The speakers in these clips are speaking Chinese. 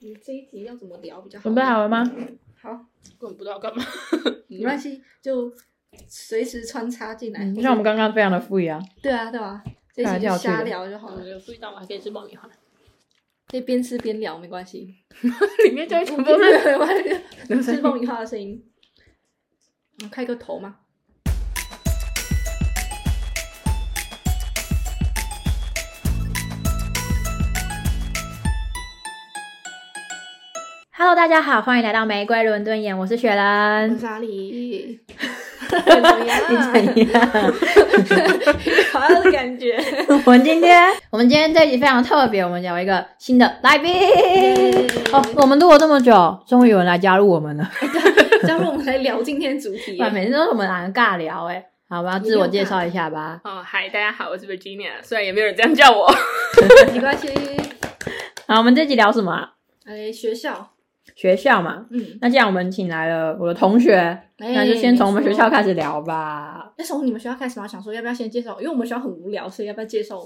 你这一题要怎么聊比较好？准备好了吗？好，根本不知道干嘛。没关系，就随时穿插进来。嗯，就像我们刚刚非常的 free 啊，对啊，对啊，这一集就瞎聊就好了，有注意到，吗还可以吃爆米花，可以边吃边聊，没关系。里面就会全部都是没关系，吃爆米花的声音。我开个头嘛。Hello，大家好，欢迎来到玫瑰伦敦眼，我是雪我人。是阿里，怎么样？你怎样？好像的感觉。我们今天，我们今天这一集非常特别，我们有一个新的来宾。哦，我们录了这么久，终于有人来加入我们了。加入我们来聊今天主题每次都是我们两个尬聊，哎，好吧，自我介绍一下吧。哦，嗨，大家好，我是 Virginia，虽然也没有人这样叫我。没关系。好，我们这集聊什么啊？哎，学校，学校嘛。嗯，那既然我们请来了我的同学，哎那就先从我们学校开始。聊吧。那从你们学校开始吗？想说要不要先介绍？因为我们学校很无聊，所以要不要介绍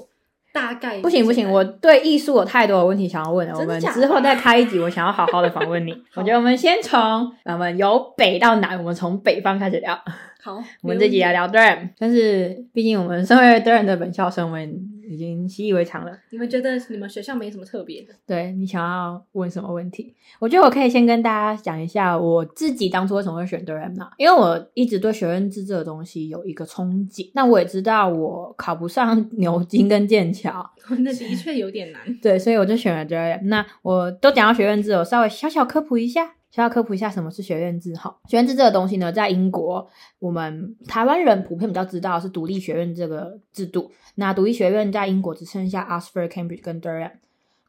大概？不行不行，我对艺术有太多的问题想要问了。我们之后再开一集，我想要好好的访问你。我觉得我们先从我们由北到南，我们从北方开始聊。好，我们这集来聊 Durham，但是毕竟我们身为 Durham 的本校生，我们已经习以为常了。你们觉得你们学校没什么特别的？对你想要问什么问题？我觉得我可以先跟大家讲一下我自己当初为什么会选 Durham 嘛，因为我一直对学院制这个东西有一个憧憬。那我也知道我考不上 牛津跟剑桥，那的确有点难。对，所以我就选了 Durham。那我都讲到学院制，我稍微小小科普一下。需要科普一下什么是学院制哈。学院制这个东西呢，在英国，我们台湾人普遍比较知道是独立学院这个制度。那独立学院在英国只剩下 Oxford、Cambridge 跟 Durham。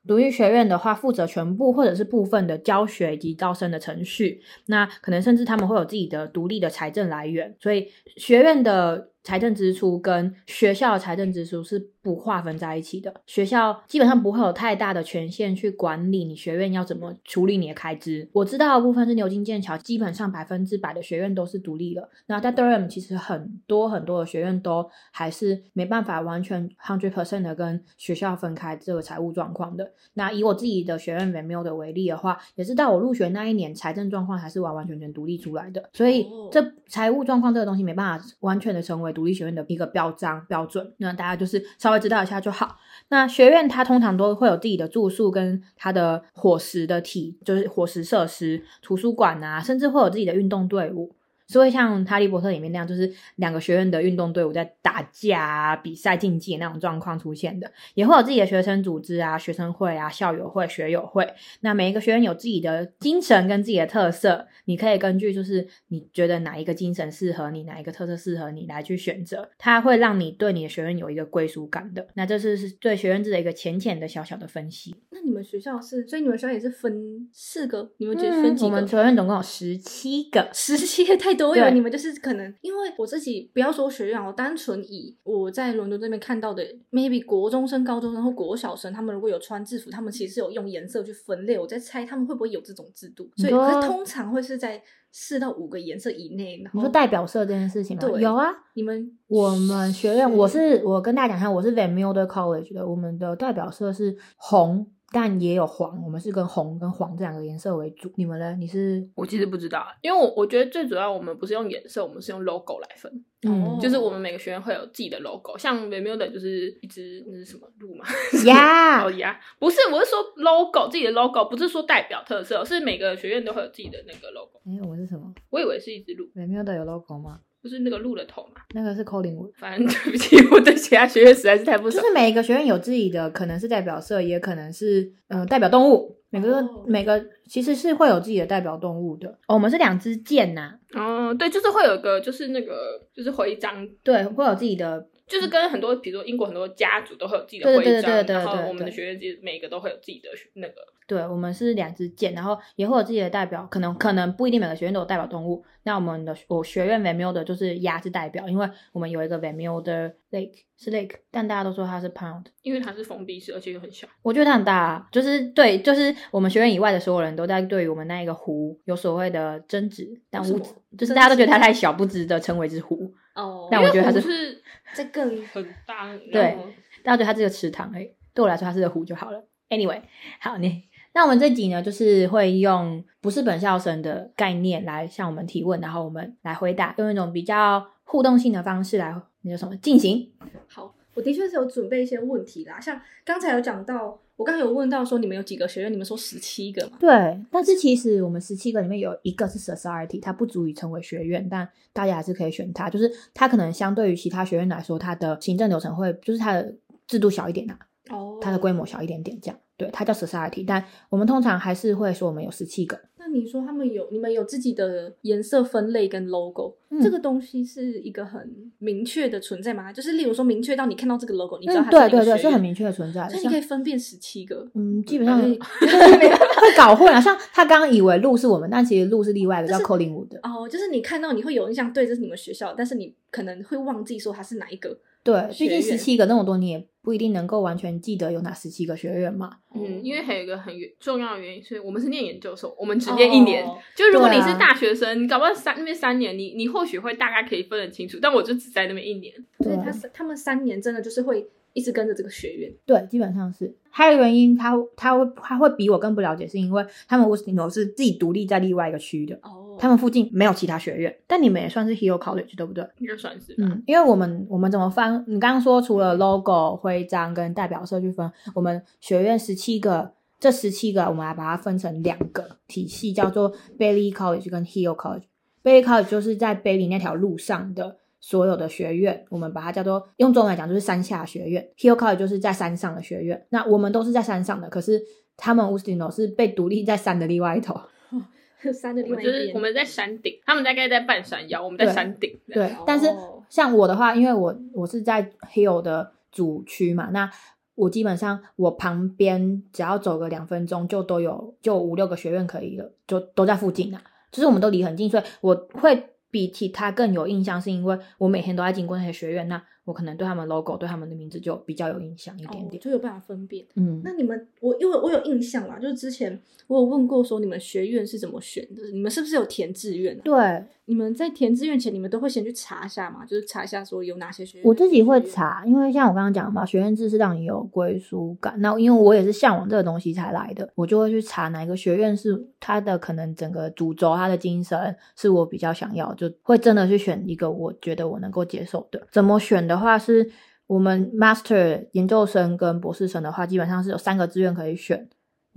独立学院的话，负责全部或者是部分的教学以及招生的程序。那可能甚至他们会有自己的独立的财政来源，所以学院的财政支出跟学校的财政支出是不划分在一起的。学校基本上不会有太大的权限去管理你学院要怎么处理你的开支。我知道的部分是牛津、剑桥，基本上百分之百的学院都是独立的。那在 Durham 其实很多很多的学院都还是没办法完全 hundred percent 的跟学校分开这个财务状况的。那以我自己的学院 v a m u 的为例的话，也是到我入学那一年，财政状况还是完完全全独立出来的。所以哦这财务状况这个东西没办法完全的成为独立学院的一个标章标准。那大家就是稍微知道一下就好。那学院它通常都会有自己的住宿跟它的伙食的体，就是伙食设施、图书馆啊，甚至会有自己的运动队伍。是会像《哈利波特》里面那样，就是两个学院的运动队伍在打架啊、比赛竞技那种状况出现的，也会有自己的学生组织啊、学生会啊、校友会、学友会。那每一个学院有自己的精神跟自己的特色，你可以根据就是你觉得哪一个精神适合你，哪一个特色适合你来去选择，它会让你对你的学院有一个归属感的。那这是是对学院制的一个浅浅的小小的分析。那你们学校是，所以你们学校也是分四个？你们觉得分几个？嗯我们学院总共有十七个，十七个太多，我以为你们就是可能，因为我自己不要说学院，我单纯以我在伦敦这边看到的，maybe 国中生、高中生或国小生，他们如果有穿制服，他们其实有用颜色去分类。我在猜他们会不会有这种制度，所以可是通常会是在四到五个颜色以内。然后你说代表色这件事情吗？对有啊，你们我们学院，我是我跟大家讲一下，我是 Van Milder College 的，我们的代表色是红，但也有黄，我们是跟红跟黄这两个颜色为主。你们呢？你是我其实不知道，因为我我觉得最主要我们不是用颜色，我们是用 logo 来分，嗯就是我们每个学院会有自己的 logo，像 v e m u 的就是一只那是什么鹿嘛？呀 哦呀，不是，我是说 logo 自己的 logo，不是说代表特色，是每个学院都会有自己的那个 logo。哎，我是什么我以为是一只鹿，？Van Mulder 有 logo 吗？就是那个鹿的头嘛。那个是 Collingwood。反正对不起，我对其他学院实在是太不熟。就是每一个学院有自己的，可能是代表色，也可能是呃代表动物。每个、哦每个其实是会有自己的代表动物的。哦，我们是两支箭呐、哦，对，就是会有一个，就是那个，就是徽章，对，会有自己的就是跟很多，比如说英国很多家族都会有自己的对徽章，对对对对然后我们的学院其实每个都会有自己的那个。对，我们是两支箭，然后也会有自己的代表，可能可能不一定每个学院都有代表动物。那我们的我学院 Van Mulder 就是鸭是代表，因为我们有一个 Van Mulder Lake 是 Lake，但大家都说它是 Pound。因为它是封闭式，而且又很小。我觉得它很大、啊，就是对，就是我们学院以外的所有人都在对于我们那一个湖有所谓的争执，但我为什么就是大家都觉得它太小，不值得称为之湖。哦，但我觉得它是因为湖是这更很大，对然后大家觉得它是个池塘而已，对我来说它是个湖就好了。Anyway，好，你那我们这集呢，就是会用不是本校生的概念来向我们提问，然后我们来回答，用一种比较互动性的方式来那叫什么进行。好，我的确是有准备一些问题啦，像刚才有讲到，我刚才有问到说你们有几个学院，你们说十七个嘛？对，但是其实我们十七个里面有一个是 society，它不足以成为学院，但大家还是可以选它。就是它可能相对于其他学院来说，它的行政流程会，就是它的制度小一点啊，哦它的规模小一点点这样。对，它叫 society，但我们通常还是会说我们有十七个。那你说他们有你们有自己的颜色分类跟 logo，、嗯这个东西是一个很明确的存在吗？就是例如说明确到你看到这个 logo，你知道嗯，它对对对，是很明确的存在的。所以你可以分辨十七个。嗯，基本上哎 会搞混啊。像他刚刚以为路是我们，但其实路是另外一个叫就是 Collingwood 的。哦，就是你看到你会有印象，对，这是你们学校，但是你可能会忘记说它是哪一个。对，毕竟十七个那么多，你也不一定能够完全记得有哪十七个学院嘛。嗯，因为还有一个很原重要的原因，是我们是念研究所，我们只念一年。哦就如果你是大学生，你搞不好三那边三年，你你或许会大概可以分得清楚，但我就只在那边一年。所以对他三他们三年真的就是会一直跟着这个学院。对，基本上是。还有原因，他他会他会比我更不了解，是因为他们 w s t 是自己独立在另外一个区的，哦他们附近没有其他学院。但你们也算是 Hill College 对不对？应该算是吧。嗯，因为我们我们怎么分？你刚刚说除了 logo、徽章跟代表色去分，我们学院十七个，这十七个我们来把它分成两个体系，叫做 Bailey College 跟 Hill College。Bailey College 就是在 Bailey 那条路上的所有的学院，我们把它叫做用中文来讲就是山下学院。Hill College 就是在山上的学院。那我们都是在山上的，可是他们 w o s t i n 是被独立在山的另外一头。山的另我外一边，就是我们在山顶，他们大概在半山腰，我们在山顶。对哦，但是像我的话，因为我我是在 Hill 的主区嘛，那我基本上我旁边只要走个两分钟就都有就五六个学院可以了，就都在附近啊，就是我们都离很近，所以我会比其他更有印象，是因为我每天都在经过那些学院，那我可能对他们 logo 对他们的名字就比较有印象一点哦点。就有办法分辨。嗯，那你们，我因为我有印象啦，就是之前我有问过说你们学院是怎么选的，你们是不是有填志愿、啊？对你们在填志愿前，你们都会先去查一下嘛，就是查一下说有哪些学院。我自己会。查，因为像我刚刚讲嘛，学院制是让你有归属感。那因为我也是向往这个东西才来的，我就会去查哪一个学院是它的可能整个主轴、它的精神是我比较想要，就会真的去选一个我觉得我能够接受的。怎么选的话，是我们 master 研究生跟博士生的话，基本上是有三个志愿可以选。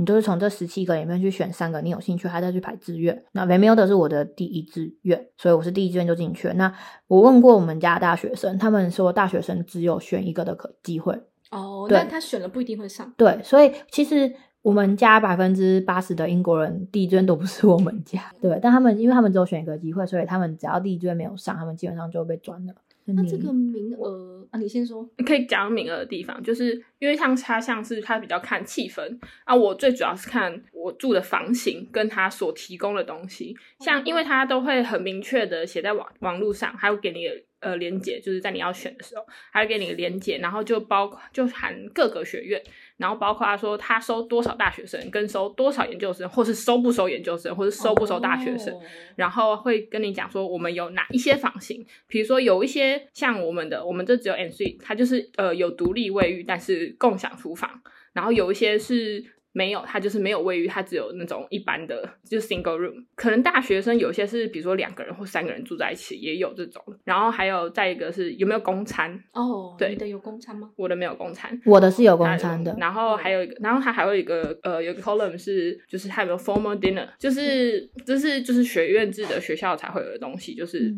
你就是从这十七个里面去选三个你有兴趣，还再去排志愿。那 v e m i l 的是我的第一志愿，所以我是第一志愿就进去了。那我问过我们家大学生，他们说大学生只有选一个的可机会。哦，对那他选了不一定会上。对，所以其实我们家百分之八十的英国人第一志愿都不是我们家。对，但他们因为他们只有选一个机会，所以他们只要第一志愿没有上，他们基本上就会被转了。那这个名额啊，你先说。你可以讲名额的地方，就是因为像他像是他比较看气氛啊，我最主要是看我住的房型跟他所提供的东西，像因为他都会很明确的写在网网络上，还有给你呃连接，就是在你要选的时候，还有给你连接，然后就包括就含各个学院，然后包括他说他收多少大学生，跟收多少研究生，或是收不收研究生，或是收不收大学生，哦然后会跟你讲说我们有哪一些房型，比如说有一些像我们的，我们这只有 N C，它就是呃有独立卫浴，但是共享厨房，然后有一些是。没有，它就是没有卫浴，它只有那种一般的，就是 single room。可能大学生有些是，比如说两个人或三个人住在一起，也有这种。然后还有再一个是有没有公餐，哦，对你的有公餐吗？我的没有公餐，我的是有公餐的，然后还有一个，然后它还有一个呃，有个 column 是，就是它有没有 formal dinner，就是这是就是学院制的学校才会有的东西，就是、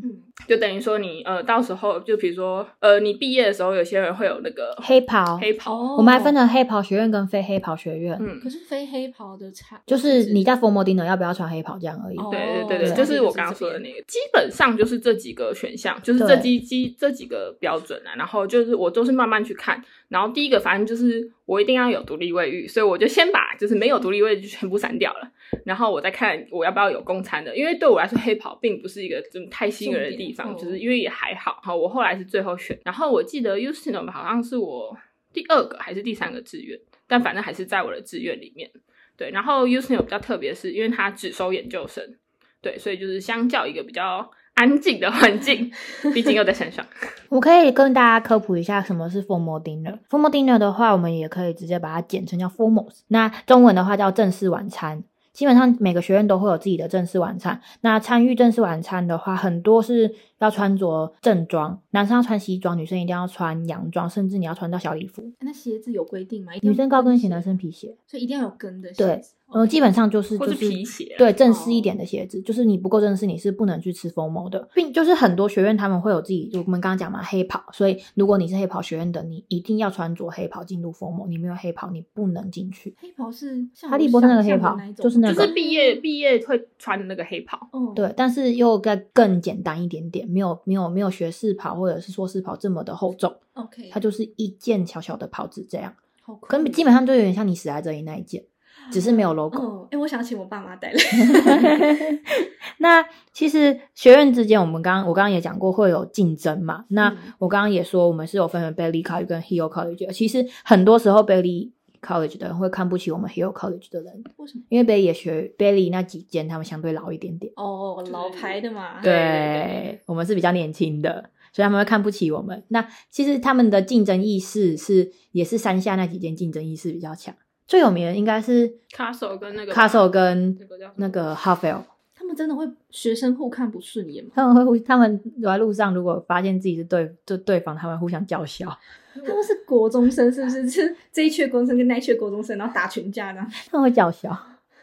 就等于说你呃到时候就比如说呃你毕业的时候，有些人会有那个黑袍。黑袍，哦，我们还分成黑袍学院跟非黑袍学院，嗯可，是非黑袍的差，就是你在 formal dinner 要不要穿黑袍这样而已。哦对对对对，就是我刚刚说的那个，基本上就是这几个选项，就是这几几这几个标准啊。然后就是我都是慢慢去看，然后第一个反正就是我一定要有独立卫浴，所以我就先把就是没有独立卫浴就全部删掉了，然后我再看我要不要有公餐的，因为对我来说黑袍并不是一个真的太吸引人的地方，就是因为也还好。好，我后来是最后选，然后我记得 u s t i n 好像是我第二个还是第三个志愿，但反正还是在我的志愿里面。对，然后 u s t i n 比较特别，是因为它只收研究生。对，所以就是相较一个比较安静的环境，毕竟又在山上。我可以跟大家科普一下什么是 formal dinner。formal dinner 的话，我们也可以直接把它简称叫 formals。那中文的话叫正式晚餐。基本上每个学院都会有自己的正式晚餐。那参与正式晚餐的话，很多是要穿着正装，男生要穿西装，女生一定要穿洋装，甚至你要穿到小礼服。那鞋子有规定吗？女生高跟鞋，男生皮鞋。所以一定要有跟的鞋对。呃，基本上就是就是是皮鞋啊对正式一点的鞋子，就是你不够正式，你是不能去吃 formal 的，并就是很多学院他们会有自己，就我们刚刚讲嘛，黑袍，所以如果你是黑袍学院的，你一定要穿着黑袍进入 formal，你没有黑袍你不能进去。黑袍是哈利波特那个黑袍就是那个就是毕业毕业会穿的那个黑袍。嗯，对，但是又再更简单一点点，没有没有没有学士袍或者是硕士袍这么的厚重，，OK，它就是一件小小的袍子这样，可能基本上就有点像你死在这里那一件，只是没有 logo。哦，哎，我想请我爸妈带来。那其实学院之间，我们刚刚我刚刚也讲过会有竞争嘛。那嗯我刚刚也说，我们是有分为 Bailey College 跟 Hill College。其实很多时候 Bailey College 的人会看不起我们 Hill College 的人，为什么？因为 Bailey 也学 Bailey 那几间，他们相对老一点点。哦，老牌的嘛。对对我们是比较年轻的，所以他们会看不起我们。那其实他们的竞争意识是也是山下那几间竞争意识比较强。最有名的应该是 Castle 跟那个 Castle 跟那个叫什么那个 Harvell。他们真的会学生互看不顺眼吗？他们会互，他们走在路上，如果发现自己是对对对方，他们互相叫嚣，他们是国中生，是不是？是这一缺国中生跟那一缺国中生，然后打群架呢？他们会叫嚣。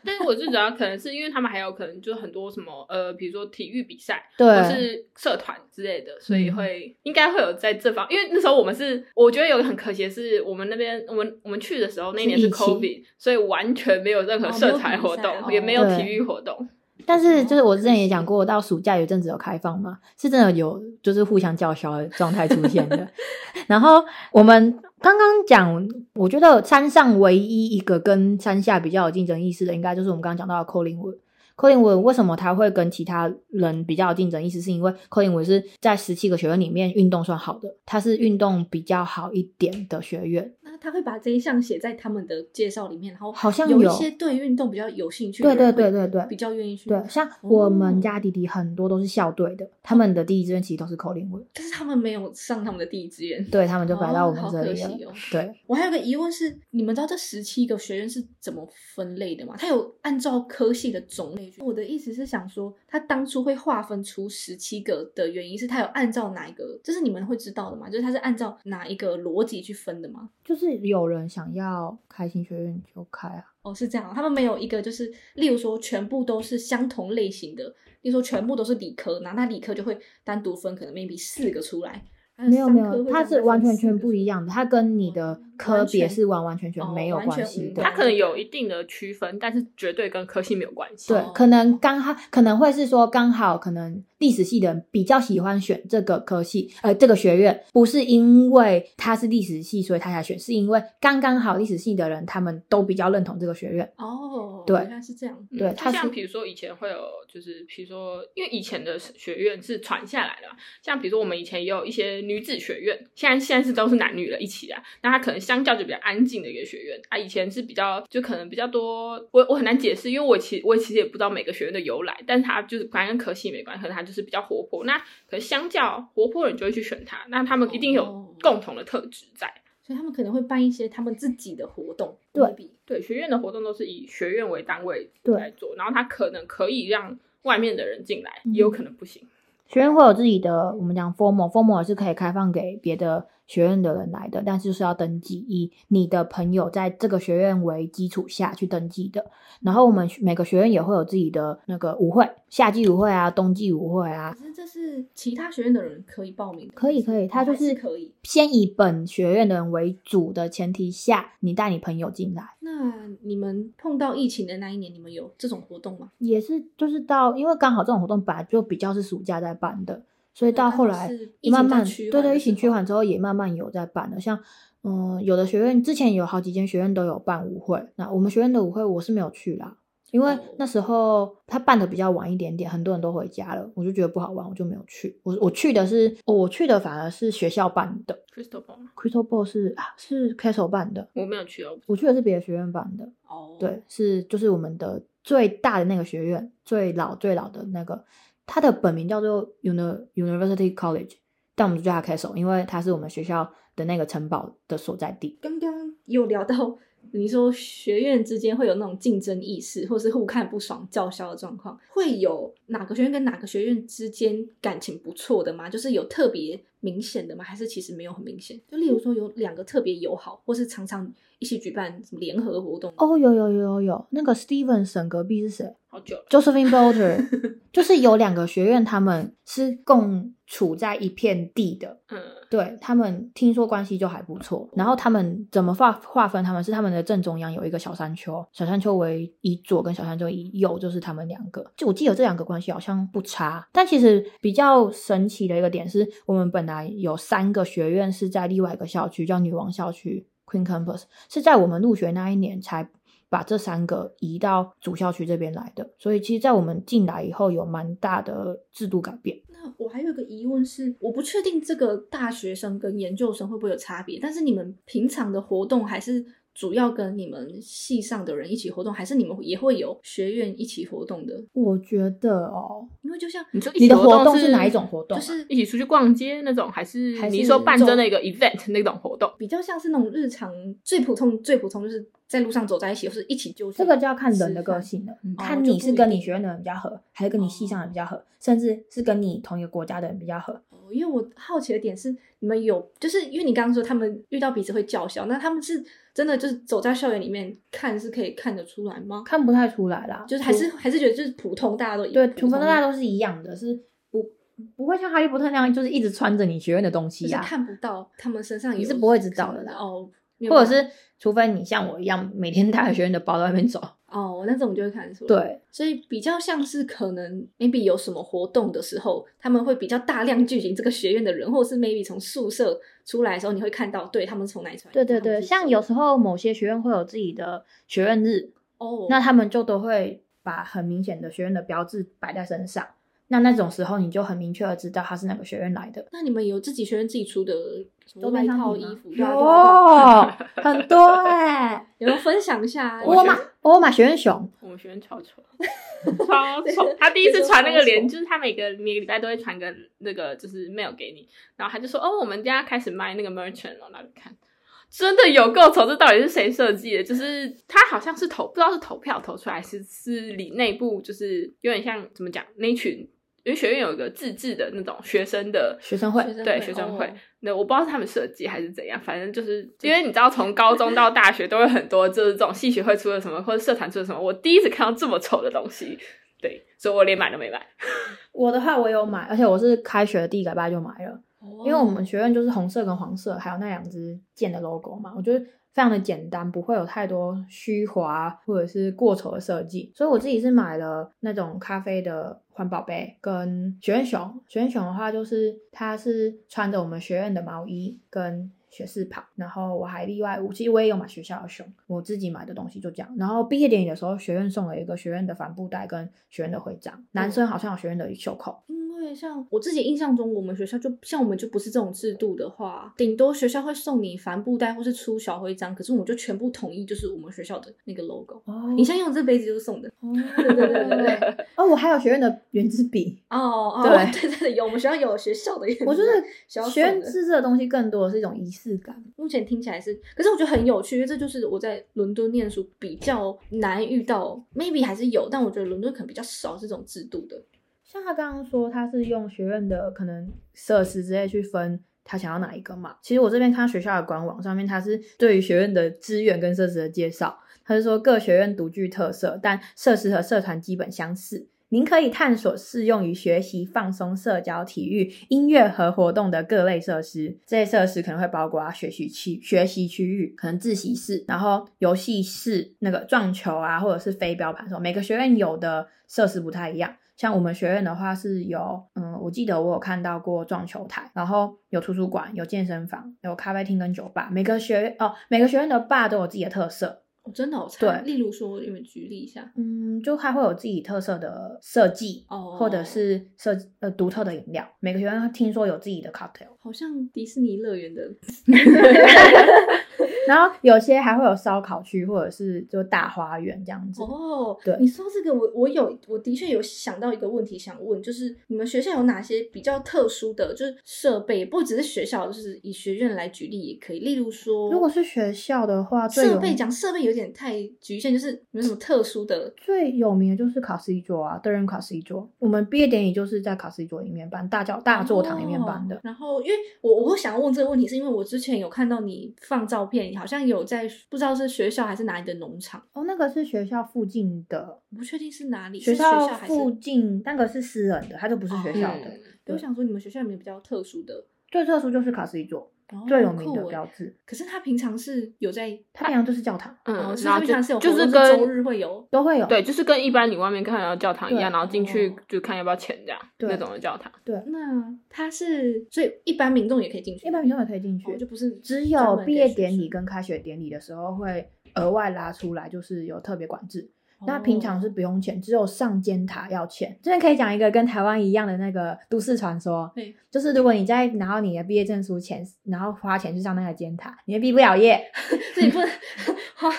但是我最主要可能是因为他们还有可能就是很多什么呃，比如说体育比赛对或是社团之类的，所以会、应该会有在这方，因为那时候我们是我觉得有个很可惜的是，我们那边我们我们去的时候那一年是 COVID，所以完全没有任何社团活动，也没有哦体育活动。但是就是我之前也讲过，到暑假有一阵子有开放嘛，是真的有就是互相叫嚣的状态出现的。然后我们刚刚讲，我觉得山上唯一一个跟山下比较有竞争意识的，应该就是我们刚刚讲到的 Collingwood。Collingwood 为什么他会跟其他人比较有竞争意识？是因为 Collingwood 是在十七个学院里面运动算好的，它是运动比较好一点的学院。那他会把这一项写在他们的介绍里面，然后好像有一些对运动比较有兴趣对，对对对对比较愿意去。对，像我们哦家弟弟很多都是校队的，他们的第一志愿其实都是 Collingwood，但是他们没有上他们的第一志愿。对他们就摆到我们这里了。对，我还有个疑问是，你们知道这十七个学院是怎么分类的吗？它有按照科系的种类去。我的意思是想说，他当初会划分出十七个的原因是他有按照哪一个？这是你们会知道的吗？就是他是按照哪一个逻辑去分的吗？就是有人想要开心学院就开啊，哦，是这样，他们没有一个就是，例如说全部都是相同类型的，例如说全部都是理科，然后那理科就会单独分可能 maybe 四个出来。还没有没有，它是完全全不一样的，它跟你的科别是完完全全哦没有关系的。它可能有一定的区分，但是绝对跟科系没有关系。对哦，可能刚好可能会是说刚好可能历史系的人比较喜欢选这个科系，呃，这个学院不是因为他是历史系所以他才选，是因为刚刚好历史系的人他们都比较认同这个学院。哦，对原来是这样。嗯对它是像比如说以前会有，就是比如说，因为以前的学院是传下来的，像比如说我们以前也有一些女子学院，现在现在是都是男女了一起啊，那他可能相较就比较安静的一个学院。啊，以前是比较就可能比较多，我我很难解释，因为我其我其实也不知道每个学院的由来，但是它就是反正跟科系没关系，可能它就是比较活泼，那可能相较活泼的人就会去选它，那他们一定有哦。共同的特质在。所以他们可能会办一些他们自己的活动，对对，学院的活动都是以学院为单位对来做，然后他可能可以让外面的人进来，嗯也有可能不行。学院会有自己的，我们讲 formal，formal 是可以开放给别的学院的人来的，但是就是要登记，以你的朋友在这个学院为基础下去登记的。然后我们每个学院也会有自己的那个舞会，夏季舞会啊，冬季舞会啊可，是这是其他学院的人可以报名的，可以可以，他就是可以。先以本学院的人为主的前提下，你带你朋友进来，那你们碰到疫情的那一年，你们有这种活动吗？也是就是到，因为刚好这种活动本来就比较是暑假在办的，所以到后来慢慢对对，的疫情趋缓之后也慢慢有在办了，像。嗯，有的学院之前有好几间学院都有办舞会，那我们学院的舞会我是没有去啦，因为哦那时候他办的比较晚一点点，很多人都回家了，我就觉得不好玩，我就没有去。我我去的是，哦我去的反而是学校办的。Crystal Ball，Crystal Ball 是啊是 Castle 办的，我没有去哦，我去的是别的学院办的，哦，对，是就是我们的最大的那个学院，最老最老的那个，它的本名叫做 Uni University College，但我们就叫它 Castle，因为它是我们学校的那个城堡的所在地。刚刚有聊到，你说学院之间会有那种竞争意识，或是互看不爽、叫嚣的状况，会有哪个学院跟哪个学院之间感情不错的吗？就是有特别明显的吗？还是其实没有很明显？就例如说有两个特别友好，或是常常一起举办什么联合活动？哦，有有有有有，那个 Stevenson 隔壁是谁好久了。？Josephine Bolter，就是有两个学院，他们是共处在一片地的。嗯，对他们听说关系就还不错，然后他们怎么划划分？他们是他们的正中央有一个小山丘，小山丘为一左跟小山丘一右，就是他们两个。就我记得这两个关系好像不差，但其实比较神奇的一个点是我们本来有三个学院是在另外一个校区，叫女王校区 （Queen Campus），是在我们入学那一年才。把这三个移到主校区这边来的，所以其实，在我们进来以后，有蛮大的制度改变。那我还有一个疑问是，我不确定这个大学生跟研究生会不会有差别，但是你们平常的活动还是主要跟你们系上的人一起活动，还是你们也会有学院一起活动的？我觉得哦，因为就像你说一你的活动是哪一种活动啊？就是一起出去逛街那种，还是还是你说办真的一个 event 那种活动？比较像是那种日常最普通、最普通，就是在路上走在一起，或是一起就这个就要看人的个性了，嗯看你是跟你学院的人比较合，还是跟你系上的人比较合，甚至是跟你同一个国家的人比较合。哦，因为我好奇的点是，你们有就是因为你刚刚说他们遇到彼此会叫嚣，那他们是真的就是走在校园里面看是可以看得出来吗？看不太出来啦，就是还是还是觉得就是普通，大家都一对，普通除非大家都是一样的，是不不会像哈利波特那样，就是一直穿着你学院的东西呀、就是看不到他们身上有你是不会知道的啦哦，或者是除非你像我一样每天带着学院的包在外面走。法哦，那这种就会看得出来。，对，所以比较像是可能 maybe 有什么活动的时候，他们会比较大量聚集这个学院的人，或者是 maybe 从宿舍出来的时候，你会看到对他们从哪里出来。对对对，像有时候某些学院会有自己的学院日，哦，那他们就都会把很明显的学院的标志摆在身上。那那种时候，你就很明确的知道他是哪个学院来的。那你们有自己学院自己出的什么外周边商品吗套衣服？对啊对啊对啊有很多哎、有没有分享一下？我买我买学院熊，我们学院超丑，超丑。他第一次传那个 连，就是他每个每个礼拜都会传个那个就是 mail 给你，然后他就说哦，我们家开始卖那个 merchant 了，那里看。真的有够丑，这到底是谁设计的？就是他好像是投，不知道是投票投出来，是是里内部，就是有点像怎么讲那群，因为学院有一个自制的那种学生的学生会对学生会，那我不知道是他们设计还是怎样，反正就是因为你知道，从高中到大学都有很多就是这种系学会出了什么，或者社团出了什么，我第一次看到这么丑的东西，对，所以我连买都没买。我的话我有买，而且我是开学的第一个礼拜就买了，哦，因为我们学院就是红色跟黄色，还有那两只剑的 logo 嘛，我觉得非常的简单，不会有太多虚华或者是过丑的设计，所以我自己是买了那种咖啡的环宝贝跟学院熊。学院熊的话，就是它是穿着我们学院的毛衣跟学士袍，然后我还例外，我其实我也有买学校的熊，我自己买的东西就这样。然后毕业典礼的时候，学院送了一个学院的帆布袋跟学院的徽章，男生好像有学院的袖扣。因为像我自己印象中，我们学校就像我们就不是这种制度的话，顶多学校会送你帆布袋或是出小徽章，可是我们就全部统一就是我们学校的那个 logo。哦你像用这杯子就是送的哦，对对对对对 哦，我还有学院的圆珠笔。哦哦，对对对对，有我们学校有学校的，我觉得学院自制这个东西更多的是一种仪式感。目前听起来是，可是我觉得很有趣，因为这就是我在伦敦念书比较难遇到，maybe 还是有，但我觉得伦敦可能比较少这种制度的。像他刚刚说，他是用学院的可能设施之类去分他想要哪一个嘛。其实我这边看学校的官网上面，他是对于学院的资源跟设施的介绍。他是说各学院独具特色，但设施和社团基本相似。您可以探索适用于学习、放松、社交、体育、音乐和活动的各类设施。这些设施可能会包括啊学习区、学习区域，可能自习室，然后游戏室、那个撞球啊，或者是飞镖盘手。每个学院有的设施不太一样。像我们学院的话是有，嗯，我记得我有看到过撞球台，然后有图书馆、有健身房、有咖啡厅跟酒吧。每个学院哦，每个学院的吧都有自己的特色。哦，真的、哦，对例如说，你们举例一下。嗯，就它会有自己特色的设计，哦或者是设呃独特的饮料。每个学生听说有自己的 cocktail。好像迪士尼乐园的，然后有些还会有烧烤区，或者是就大花园这样子。哦，对你说这个，我我有，我的确有想到一个问题想问，就是你们学校有哪些比较特殊的，就是设备，不只是学校，就是以学院来举例也可以。例如说，如果是学校的话，设备讲设备有点太局限，就是有什么特殊的最有名的就是考试一桌啊，德仁考试一桌。我们毕业典礼就是在考试一桌里面办，大教大座堂里面办的哦。然后，因为我我会想要问这个问题，是因为我之前有看到你放照片，你好像有在不知道是学校还是哪里的农场，哦，那个是学校附近的，我不确定是哪里，学校校还是附近那个是私人的，它就不是学校的。嗯我想说，你们学校有没有比较特殊的？最特殊就是卡斯一桌，哦最有名的标志。可是他平常是有在，他平常就是教堂，哦，嗯，是然后平常是有就是跟周日会有，都会有。对，就是跟一般你外面看到的教堂一样，然后进去哦就看要不要钱这样对那种的教堂。对那他是所以一般民众也可以进去，一般民众也可以进去，哦就不是只有毕业典礼跟开学典礼的时候会额外拉出来，就是有特别管制。那平常是哦不用钱，只有上尖塔要钱。这边可以讲一个跟台湾一样的那个都市传说对，就是如果你在拿到你的毕业证书前，然后花钱去上那个尖塔，你会毕不了业。自己不能花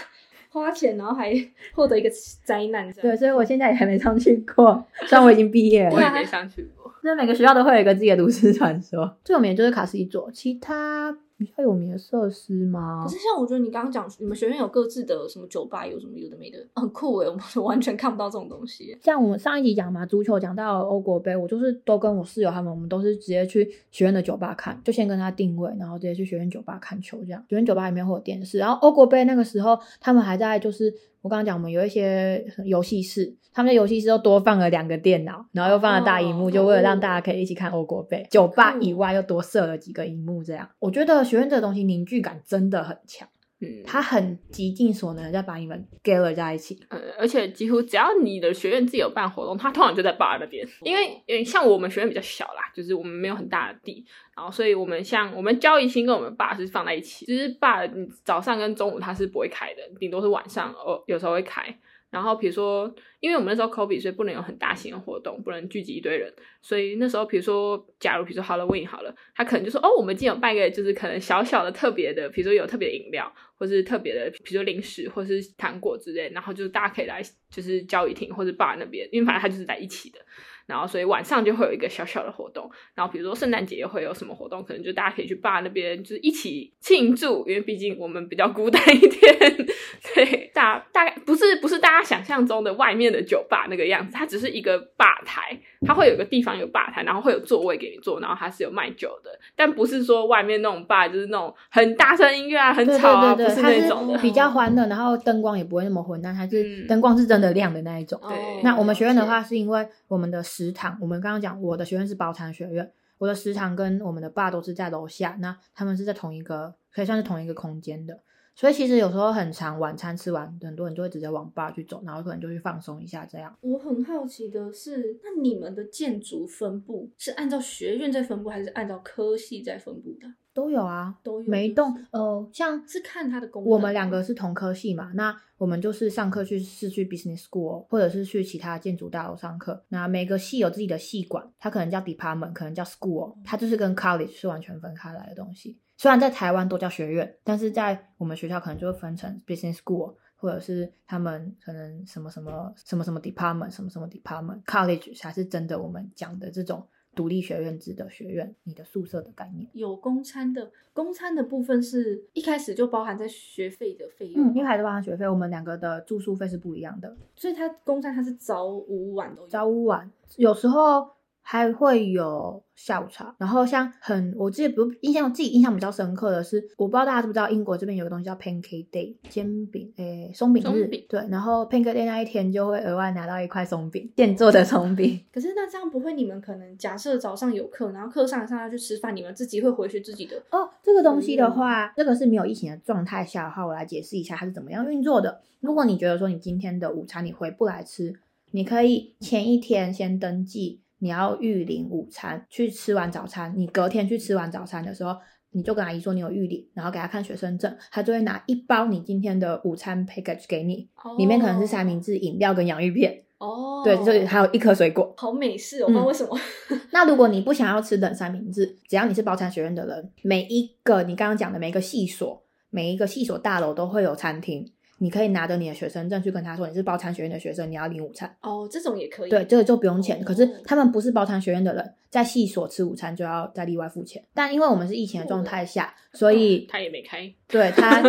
花钱，然后还获得一个灾难这对，所以我现在也还没上去过，虽然我已经毕业了。我也没上去过。那每个学校都会有一个自己的都市传说，最有名的就是卡斯一座，其他比较有名的设施吗可？是像我觉得你刚刚讲，你们学院有各自的什么酒吧，有什么有的没的，很酷诶，我们 完全看不到这种东西。像我们上一集讲嘛，足球讲到欧国杯，我就是都跟我室友他们，我们都是直接去学院的酒吧看，就先跟他定位，然后直接去学院酒吧看球，这样。学院酒吧里面会有电视，然后欧国杯那个时候他们还在就是我刚刚讲，我们有一些游戏室，他们的游戏室又多放了两个电脑，然后又放了大荧幕，哦就为了让大家可以一起看欧国杯。酒吧以外又多设了几个荧幕，这样。我觉得学院这个东西凝聚感真的很强，嗯，他很极尽所能的在把你们 gather 在一起。呃，而且几乎只要你的学院自己有办活动，他通常就在 bar 那边。因为呃像我们学院比较小啦，就是我们没有很大的地，然后所以我们像我们交易厅跟我们 bar 是放在一起，就是 bar 你早上跟中午它是不会开的，顶多是晚上哦有时候会开。然后比如说，因为我们那时候 COVID，所以不能有很大型的活动，不能聚集一堆人，所以那时候比如说，假如比如说 Halloween 好了，他可能就说哦，我们今天有办一个就是可能小小的特别的，比如说有特别的饮料，或是特别的，比如说零食或是糖果之类，然后就是大家可以来就是交易厅或者 bar 那边，因为反正他就是在一起的。然后所以晚上就会有一个小小的活动，然后比如说圣诞节会有什么活动，可能就大家可以去坝那边就是一起庆祝，因为毕竟我们比较孤单一点，对，大大概不是不是大家想象中的外面的酒吧那个样子，它只是一个吧台，它会有个地方有吧台，然后会有座位给你坐，然后它是有卖酒的，但不是说外面那种吧就是那种很大声音乐啊，很吵啊，对对对，不是那种的。比较欢乐，然后灯光也不会那么昏暗，它是嗯灯光是真的亮的那一种。哦对那我们学院的话，是因为我们的食堂，我们刚刚讲我的学院是包餐学院，我的食堂跟我们的吧都是在楼下，那他们是在同一个，可以算是同一个空间的。所以其实有时候很长，晚餐吃完，很多人就会直接往 bar 去走，然后可能就去放松一下这样。我很好奇的是，那你们的建筑分布是按照学院在分布，还是按照科系在分布的？都有啊，都有就是每一栋呃，像是看它的功能。我们两个是同科系嘛，那我们就是上课去是去 business school，或者是去其他建筑大楼上课。那每个系有自己的系馆，它可能叫 department，可能叫 school，它就是跟 college 是完全分开来的东西。虽然在台湾都叫学院，但是在我们学校可能就会分成 business school，或者是他们可能什么什么什么什么 department，什么什么 department，college 才是真的我们讲的这种独立学院制的学院，你的宿舍的概念。有公餐的，公餐的部分是一开始就包含在学费的费用因为还包含学费，我们两个的住宿费是不一样的。所以它公餐它是早午晚都有。早午晚，有时候还会有下午茶。然后像很，我记得不印象我自己印象比较深刻的是，我不知道大家知不知道，英国这边有个东西叫 Pancake Day，煎饼，诶，松饼日松饼。对，然后 Pancake Day 那一天就会额外拿到一块松饼，现做的松饼。可是那这样不会，你们可能假设早上有课，然后课上一上要去吃饭，你们自己会回去自己的哦，这个东西的话，这个是没有疫情的状态下的话，我来解释一下它是怎么样运作的。如果你觉得说你今天的午餐你回不来吃，你可以前一天先登记你要预领午餐，去吃完早餐，你隔天去吃完早餐的时候，你就跟阿姨说你有预领，然后给她看学生证，她就会拿一包你今天的午餐 package 给你，里面可能是三明治、饮料跟洋芋片，哦，对，就是还有一颗水果。好美式哦，我不知道嗯为什么。那如果你不想要吃冷三明治，只要你是包餐学院的人，每一个你刚刚讲的每一个系所，每一个系所大楼都会有餐厅，你可以拿着你的学生证去跟他说你是包餐学院的学生，你要领午餐。哦，这种也可以。对，这个就不用钱。可是哦他们不是包餐学院的人，在系所吃午餐就要再另外付钱。但因为我们是疫情的状态下，所以他也没开。对他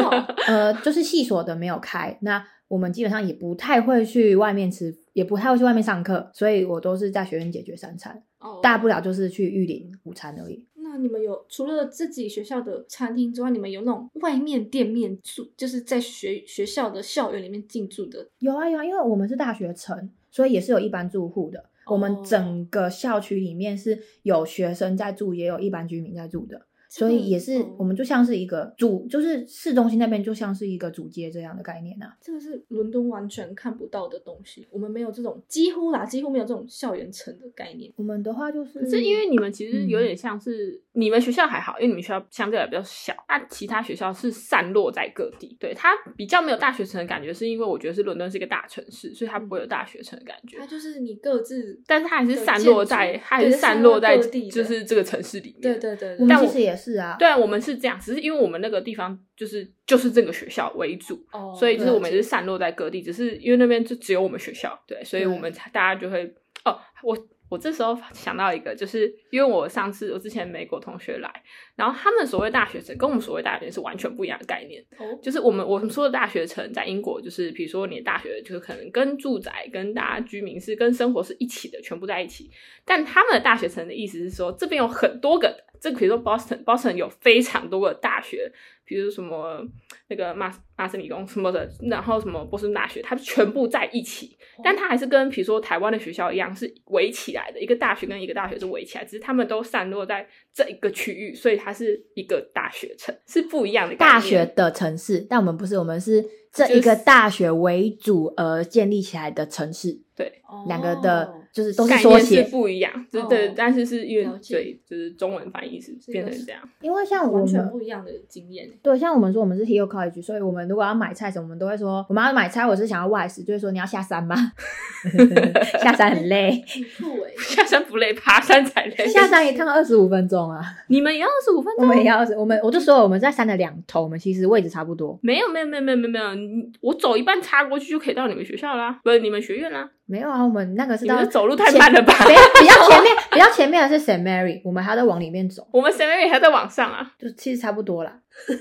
呃，就是系所的没有开，那我们基本上也不太会去外面吃，也不太会去外面上课，所以我都是在学院解决三餐，哦，大不了就是去预领午餐而已。那你们有除了自己学校的餐厅之外，你们有那种外面店面住，就是在学学校的校园里面进驻的？有啊有啊，因为我们是大学城，所以也是有一般住户的。我们哦整个校区里面是有学生在住，也有一般居民在住的，这个所以也是哦我们就像是一个主，就是市中心那边就像是一个主街这样的概念啊。这个是伦敦完全看不到的东西，我们没有这种几乎啦，几乎没有这种校园城的概念。我们的话就是，可是因为你们其实有嗯点像是、你们学校还好，因为你们学校相对来比较小，那其他学校是散落在各地，对它比较没有大学城的感觉，是因为我觉得是伦敦是一个大城市，所以它不会有大学城的感觉。它就是你各自，但是它还是散落在，它还是散落在就是这个城市里面。对对对对，但我我们其实也是啊。对啊，我们是这样，只是因为我们那个地方就是就是这个学校为主，哦，所以就是我们也是散落在各地，只是因为那边就只有我们学校，对，所以我们大家就会哦，我我这时候想到一个，就是因为我上次我之前美国同学来，然后他们所谓大学城跟我们所谓大学城是完全不一样的概念，哦，就是我们我们说的大学城在英国，就是比如说你的大学就是可能跟住宅、跟大家居民是跟生活是一起的，全部在一起。但他们的大学城的意思是说，这边有很多个，这比如说 Boston，Boston 有非常多个大学，比如什么那个麻麻省理工什么的，然后什么波士顿大学，它全部在一起。但它还是跟比如说台湾的学校一样，是围起来的，一个大学跟一个大学是围起来，只是他们都散落在这一个区域，所以它是一个大学城，是不一样的大学的城市，但我们不是，我们是这一个大学为主而建立起来的城市，对。两个的哦就是都是缩写是。不一样，就哦对，但是是因为对，就是中文翻译是变成这样。因为像我完全们不一样的经验。对，像我们说我们是 Hill College，所以我们如果要买菜什么，我们都会说我们要买菜，我是想要外食，就会说你要下山吗？下山很累，下山不累，爬山才累。下山一趟二十五分钟啊。你们也要二十五分我钟？们也要二十，我们我就说我们在山的两头，我们其实位置差不多。没有没有没有没有没有没有，我走一半插过去就可以到你们学校啦，不是你们学院啦。没有啊，我们那个是到是走路太慢了吧？比比较前面，比较前面的是 Saint Mary，我们还要再往里面走，我们 samary 还在往上啊，就其实差不多啦。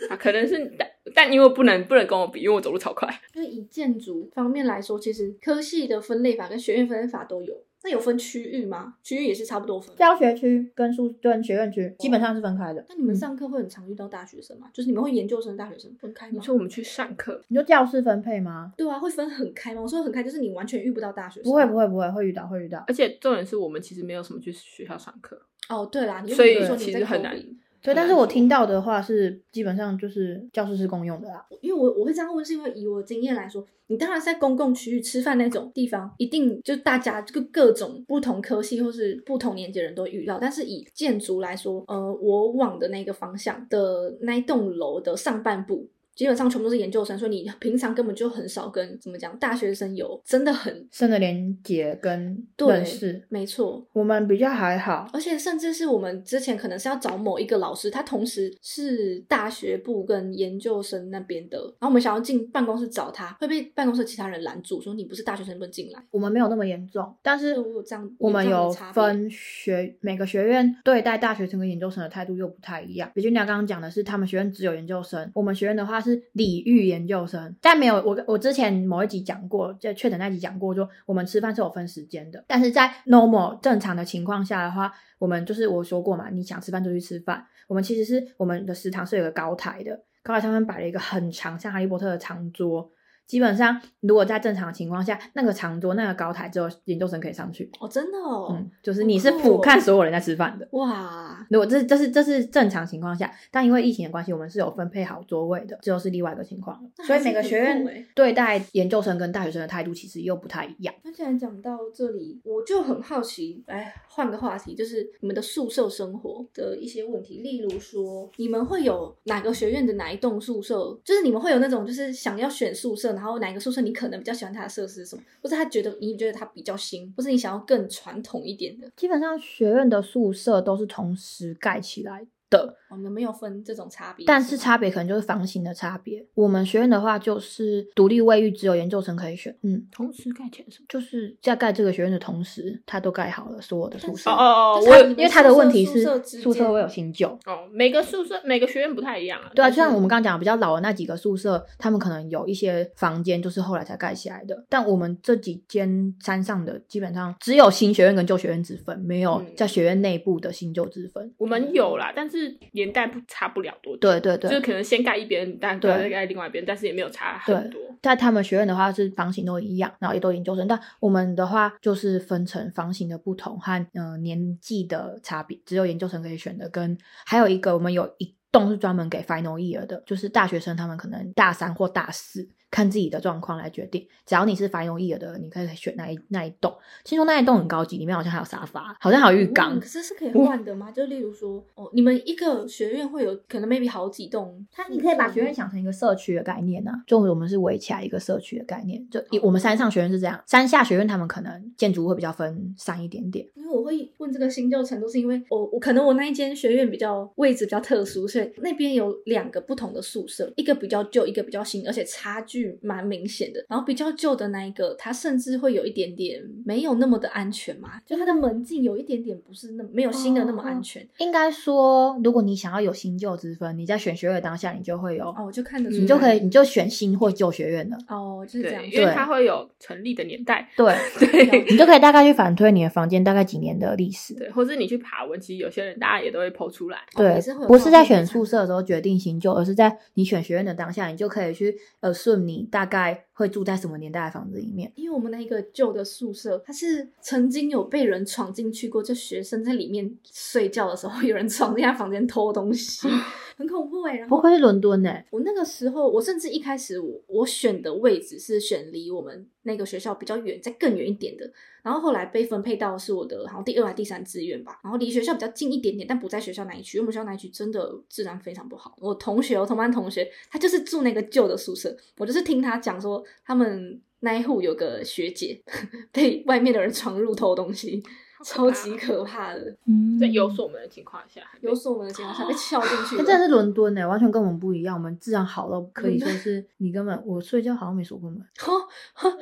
啊，可能是但但因为不能不能跟我比，因为我走路超快。因为以建筑方面来说，其实科系的分类法跟学院分类法都有。那有分区域吗？区域也是差不多分。教学区跟宿跟学院区基本上是分开的。那你们嗯上课会很常遇到大学生吗？就是你们会研究生、大学生分开吗？你说我们去上课，你说教室分配吗？对啊，会分很开吗？我说很开，就是你完全遇不到大学生。不会不会不会，会遇到会遇到。而且重点是我们其实没有什么去学校上课，哦，对啦，你所以说你其实很难对，但是我听到的话是基本上就是教室是公用的啦。因为我我会这样问，是因为以我经验来说，你当然在公共区域吃饭那种地方，一定就大家这个各种不同科系或是不同年级的人都遇到。但是以建筑来说，呃，我往的那个方向的那一栋楼的上半部。基本上全部都是研究生，所以你平常根本就很少跟怎么讲大学生有真的很生的连接跟对认识，没错，我们比较还好。而且甚至是我们之前可能是要找某一个老师，他同时是大学部跟研究生那边的，然后我们想要进办公室找他，会被办公室其他人拦住，说你不是大学生不能进来。我们没有那么严重，但是这样我们有分学每个学院对待大学生跟研究生的态度又不太一样。比君鸟刚刚讲的是他们学院只有研究生，我们学院的话是是礼遇研究生，但没有我我之前某一集讲过，在确诊那集讲过，说我们吃饭是有分时间的，但是在 normal 正常的情况下的话，我们就是我说过嘛，你想吃饭就去吃饭。我们其实是我们的食堂是有个高台的，高台上面摆了一个很长像哈利波特的长桌。基本上，如果在正常情况下，那个长桌、那个高台只有研究生可以上去。哦，真的哦，嗯，就是你是俯哦瞰所有人在吃饭的。哇，如果这这是这是正常情况下，但因为疫情的关系，我们是有分配好座位的，这就是另外一个情况了。所以每个学院对待研究生跟大学生的态度其实又不太一样。那既然讲到这里，我就很好奇，哎换个话题，就是你们的宿舍生活的一些问题，例如说，你们会有哪个学院的哪一栋宿舍，就是你们会有那种就是想要选宿舍，然后哪个宿舍你可能比较喜欢它的设施什么，或者他觉得你觉得他比较新，或是你想要更传统一点的。基本上学院的宿舍都是同时盖起来，的，我，们没有分这种差别，但是差别可能就是房型的差别。我们学院的话就是独立卫浴，只有研究生可以选，嗯，同时盖起来什么？就是在盖这个学院的同时，他都盖好了所有的宿舍哦。哦哦，我因为他的问题是宿舍会有新旧，哦，每个宿舍每个学院不太一样啊。对啊，就像我们刚刚讲的比较老的那几个宿舍，他们可能有一些房间就是后来才盖起来的。但我们这几间山上的基本上只有新学院跟旧学院之分，没有嗯在学院内部的新旧之分。我们有啦，但是年代不差不了多久。对对对，就是可能先盖一边，但对再盖另外一边，但是也没有差很多。在他们学院的话是房型都一样，然后也都研究生，但我们的话就是分成房型的不同和呃年纪的差别，只有研究生可以选的，跟还有一个我们有一栋是专门给 final year 的，就是大学生他们可能大三或大四。看自己的状况来决定，只要你是 final year 的，你可以选那一那一栋。听说那一栋很高级，里面好像还有沙发，好像还有浴缸嗯可。是是可以换的吗？就例如说，哦，你们一个学院会有可能 maybe 好几栋，它你可以把学院想成一个社区的概念啊，就我们是围起来一个社区的概念。就以我们山上学院是这样，山下学院他们可能建筑会比较分散一点点。因为我会问这个新旧程度，是因为我我可能我那一间学院比较位置比较特殊，所以那边有两个不同的宿舍，一个比较旧，一个比较新，而且差距蛮明显的。然后比较旧的那一个，它甚至会有一点点没有那么的安全嘛，就它的门禁有一点点不是那没有新的那么安全。应该说，如果你想要有新旧之分，你在选学院的当下，你就会有，哦，我就看得出来，你就可以，你就选新或旧学院的。哦，就是这样。因为它会有成立的年代，对，对你就可以大概去反推你的房间大概几年的历史。对，或是你去爬文，其实有些人大家也都会剖出来。对不是在选宿舍的时候决定新旧，而是在你选学院的当下，你就可以去呃顺你大概会住在什么年代的房子里面。因为我们那一个旧的宿舍，它是曾经有被人闯进去过，就学生在里面睡觉的时候，有人闯进他房间偷东西，很恐怖哎、然后不愧是伦敦呢、我那个时候，我甚至一开始我我选的位置是选离我们那个学校比较远，再更远一点的。然后后来被分配到是我的好像第二还第三志愿吧，然后离学校比较近一点点，但不在学校那一区。因为我们学校那一区真的治安非常不好。我同学，我同班同学，他就是住那个旧的宿舍，我就是听他讲说，他们那一户有个学姐 被外面的人闯入偷东西，超级可怕的。嗯在有锁门的情况下，有锁门的情况下被撬进去了，那真的是伦敦呢、完全跟我们不一样。我们治安好到可以说是你根本我睡觉好像没锁过门。哦，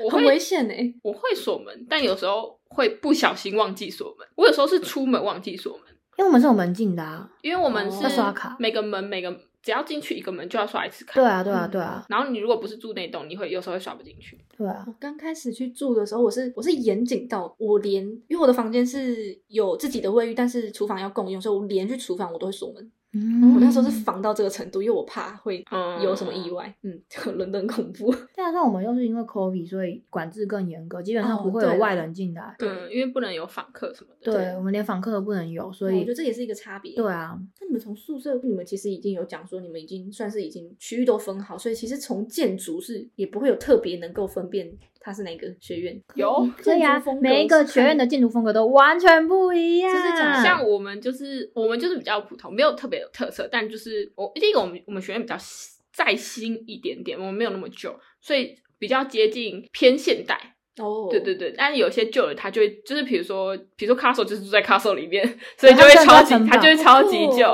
我很危险哎、我会锁门，但有时候会不小心忘记锁门。我有时候是出门忘记锁门，因为我们是有门禁的啊。因为我们哦是要刷卡每个门每个只要进去一个门就要刷一次卡。对啊，对啊，嗯对啊，然后你如果不是住那栋，你会有时候会刷不进去。对啊。我刚开始去住的时候，我是我是严谨到我连，因为我的房间是有自己的卫浴，但是厨房要共用，所以我连去厨房我都会锁门。嗯我那时候是防到这个程度，因为我怕会嗯有什么意外。嗯，伦敦恐怖。对啊，像我们又是因为 COVID，所以管制更严格，基本上哦不会有外人进来。对，因为不能有访客什么的。对，我们连访客都不能有，所以我觉得这也是一个差别。对啊，那你们从宿舍，你们其实已经有讲说，你们已经算是已经区域都分好，所以其实从建筑是也不会有特别能够分辨它是哪个学院。有对呀啊每一个学院的建筑风格都完全不一样。就是讲像我们就是我们就是比较普通，没有特别有特色，但就是我第一个我们我们学院比较新再新一点点，我们没有那么旧，所以比较接近偏现代。哦，对对对，但是有些旧的它就会就是比如说比如说 castle 就是住在 castle 里面，所以就会超级它就会超级旧。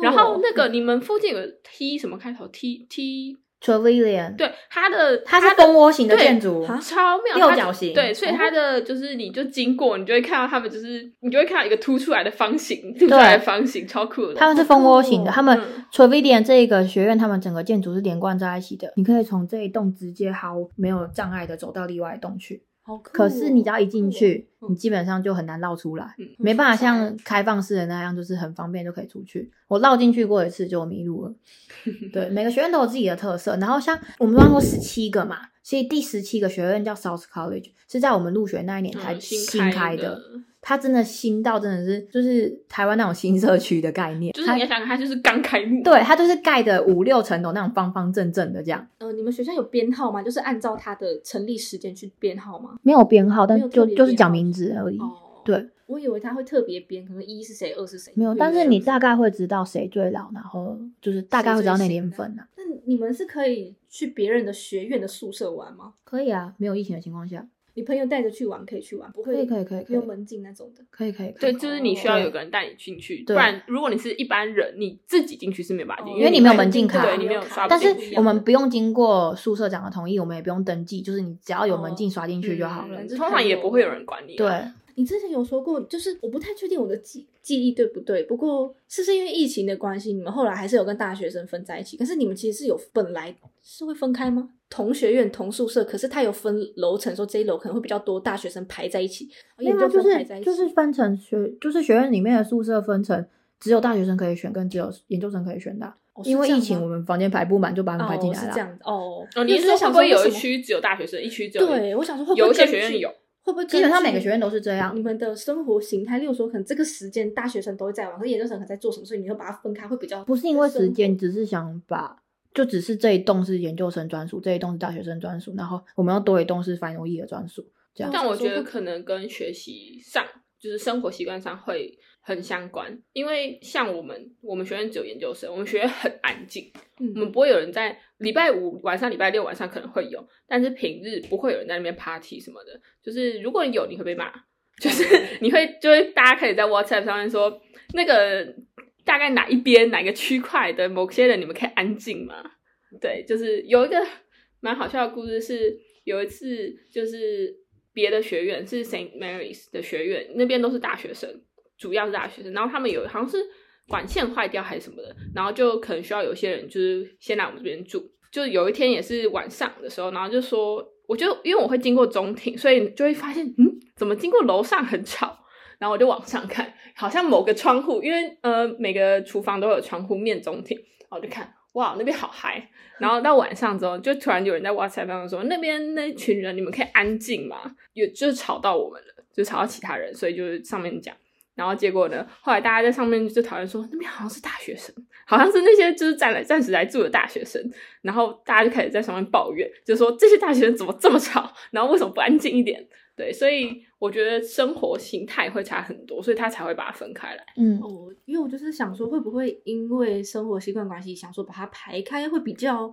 然后哦那个你们附近有个 T 什么开头 T T，Trevelyan，，对它的它是蜂窝型的建筑，啊超妙，它六角形。对，所以哦。它的就是你就经过，你就会看到他们就是你就会看到一个凸出来的方形，凸出来的方形，超酷的。他们是蜂窝型的，他们嗯。Trevelyan 这个学院，他们整个建筑是连贯在一起的，你可以从这一栋直接毫没有障碍的走到另外一栋去。好酷哦。可是你只要一进去，酷哦你基本上就很难绕出来，嗯没办法像开放式的那样，就是很方便就可以出去。我绕进去过一次就迷路了。对，每个学院都有自己的特色。然后像我们刚刚说十七个嘛，所以第十七个学院叫 South College，是在我们入学那一年才嗯新新开的，它真的新到真的是就是台湾那种新社区的概念，就是你要想，它就是刚开幕，对，它就是盖的五六层楼那种方方正正的这样，呃，你们学校有编号吗？就是按照它的成立时间去编号吗？没有编号，但就就是讲名字而已。哦，对，我以为他会特别编，可能一是谁，二是谁。没有，但是你大概会知道谁最老，然后就是大概会知道那年份啊。那你们是可以去别人的学院的宿舍玩吗？可以啊，没有疫情的情况下，你朋友带着去玩可以去玩，不会可以可以可以可以不用门禁那种的。可以可以，可以对，就是你需要哦有个人带你进去，不然如果你是一般人，你自己进去是没有办法进，哦因为你没有门禁卡对你没有刷不但是。我们不用经过宿舍长的同意，我们也不用登记，就是你只要有门禁刷进去就好了。通常也不会有人管你。，对，你之前有说过，就是我不太确定我的记记忆对不对，不过是不是因为疫情的关系，你们后来还是有跟大学生分在一起？可是你们其实是有本来是会分开吗？同学院同宿舍，可是它有分楼层，说这一楼可能会比较多大学生排在一起，研究因为它就生排在一起，是就是分成学，就是学院里面的宿舍分成只有大学生可以选，跟只有研究生可以选的因为疫情，我们房间排不满，就把他们排进哦来了。是这样子哦。哦，因你是想不会有一区只有大学生，一区只有对，我想说会不会有一些学院有，会不会基本上每个学院都是这样你。们的生活形态，例如说，可能这个时间大学生都会在玩，可是研究生可能在做什么，所以你会把它分开，会比较不是因为时间，只是想把，就只是这一栋是研究生专属，这一栋是大学生专属，然后我们要多一栋是 final year 专属，这样。但我觉得会可能跟学习上，就是生活习惯上会很相关。因为像我们，我们学院只有研究生，我们学院很安静，嗯我们不会有人在礼拜五晚上、礼拜六晚上可能会有，但是平日不会有人在那边 party 什么的。就是如果你有，你会被骂，就是 你会就会大家可以在 WhatsApp 上面说那个大概哪一边哪个区块的某些人，你们可以安静吗？对，就是有一个蛮好笑的故事是，有一次就是别的学院是 Saint Mary's 的学院，那边都是大学生，主要是大学生，然后他们有好像是管线坏掉还是什么的，然后就可能需要有些人就是先来我们这边住。就有一天也是晚上的时候，然后就说，我就因为我会经过中庭，所以就会发现，嗯，怎么经过楼上很吵？然后我就往上看，好像某个窗户，因为呃每个厨房都有窗户面中庭，然后就看，哇，那边好嗨。然后到晚上之后，就突然有人在 WhatsApp 上说，那边那群人，你们可以安静吗？有就是吵到我们了，就吵到其他人，所以就是上面讲。然后结果呢，后来大家在上面就讨论说，那边好像是大学生，好像是那些就是暂来暂时来住的大学生。然后大家就开始在上面抱怨，就说这些大学生怎么这么吵，然后为什么不安静一点？对，所以我觉得生活形态会差很多，所以他才会把它分开来。嗯，哦，因为我就是想说，会不会因为生活习惯关系，想说把它排开，会比较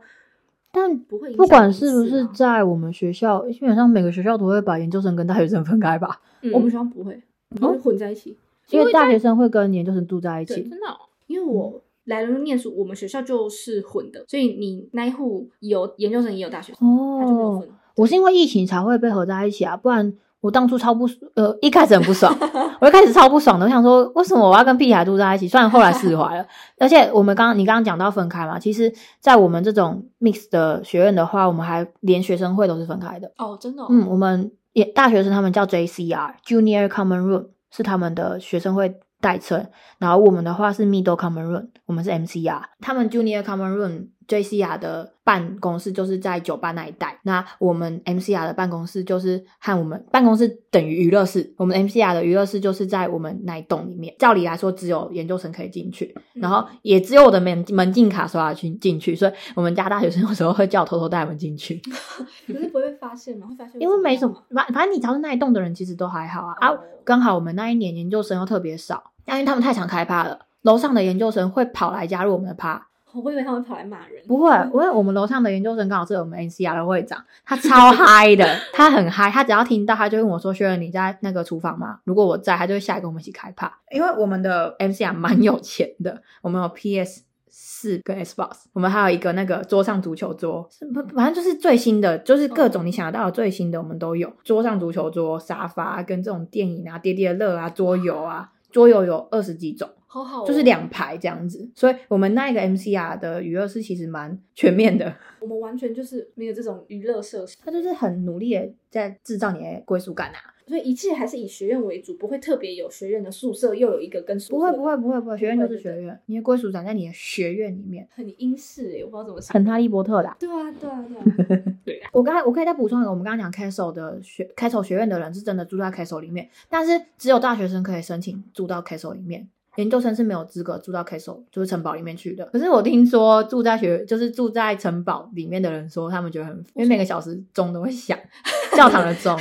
但不会影响不管是不是在我们学校，基本上每个学校都会把研究生跟大学生分开吧，嗯我们学校不会，我们会混在一起。因为大学生会跟研究生住在一起。真的哦、因为我来伦敦念书，我们学校就是混的，所以你那一户有研究生也有大学生，他就没有哦分。，我是因为疫情才会被合在一起啊，不然我当初超不呃一开始很不爽，我一开始超不爽的，我想说为什么我要跟屁孩住在一起？虽然后来释怀了，而且我们刚刚你刚刚讲到分开嘛，其实，在我们这种 mix 的学院的话，我们还连学生会都是分开的。哦，真的、哦，嗯，我们也大学生他们叫 JCR Junior Common Room 是他们的学生会代称，然后我们的话是 Middle Common Room，我们是 MCR。他们 Junior Common Room JCR 的办公室就是在酒吧那一带，那我们 MCR 的办公室就是和我们办公室等于娱乐室，我们 MCR 的娱乐室就是在我们那一栋里面。照理来说，只有研究生可以进去，然后也只有我的门门禁卡刷去进去，所以我们家大学生有时候会叫我偷偷带他们进去。可是不会被发现吗？会发现？因为没什么，反反正你只要是那一栋的人，其实都还好啊。啊哦，刚好我们那一年研究生又特别少，因为他们太常开趴了，楼上的研究生会跑来加入我们的趴。我以为他们跑来骂人。不会，因为我们楼上的研究生刚好是我们 NCR 的会长，他超嗨的，他很嗨，他只要听到他就问我说：“薛仁，你在那个厨房吗？”如果我在，他就会下来跟我们一起开趴。因为我们的 MCR 蛮有钱的，我们有 PS 四跟 Xbox，我们还有一个那个桌上足球桌，不反正就是最新的，就是各种你想得到的最新的我们都有。桌上足球桌、沙发跟这种电影啊、叠叠乐啊、桌游啊，桌游有二十几种。好好、哦，就是两排这样子，所以我们那一个 MCR 的娱乐室其实蛮全面的，我们完全就是没有这种娱乐设施，它就是很努力的在制造你的归属感啊。所以一切还是以学院为主，不会特别有学院的宿舍，又有一个跟宿舍不会不会不会不会，学院就是学院，你的归属感在你的学院里面，很英式诶，我不知道怎么形很。哈利波特的啊、对啊对啊对啊，对啊，我刚才我可以再补充一个，我们刚刚讲 Castle 的学 Castle 学院的人是真的住在 Castle 里面，但是只有大学生可以申请住到 Castle 里面。研究生是没有资格住到 Castle，就是城堡里面去的。可是我听说住在学，就是住在城堡里面的人说，他们觉得很，因为每个小时钟都会响，教堂的钟。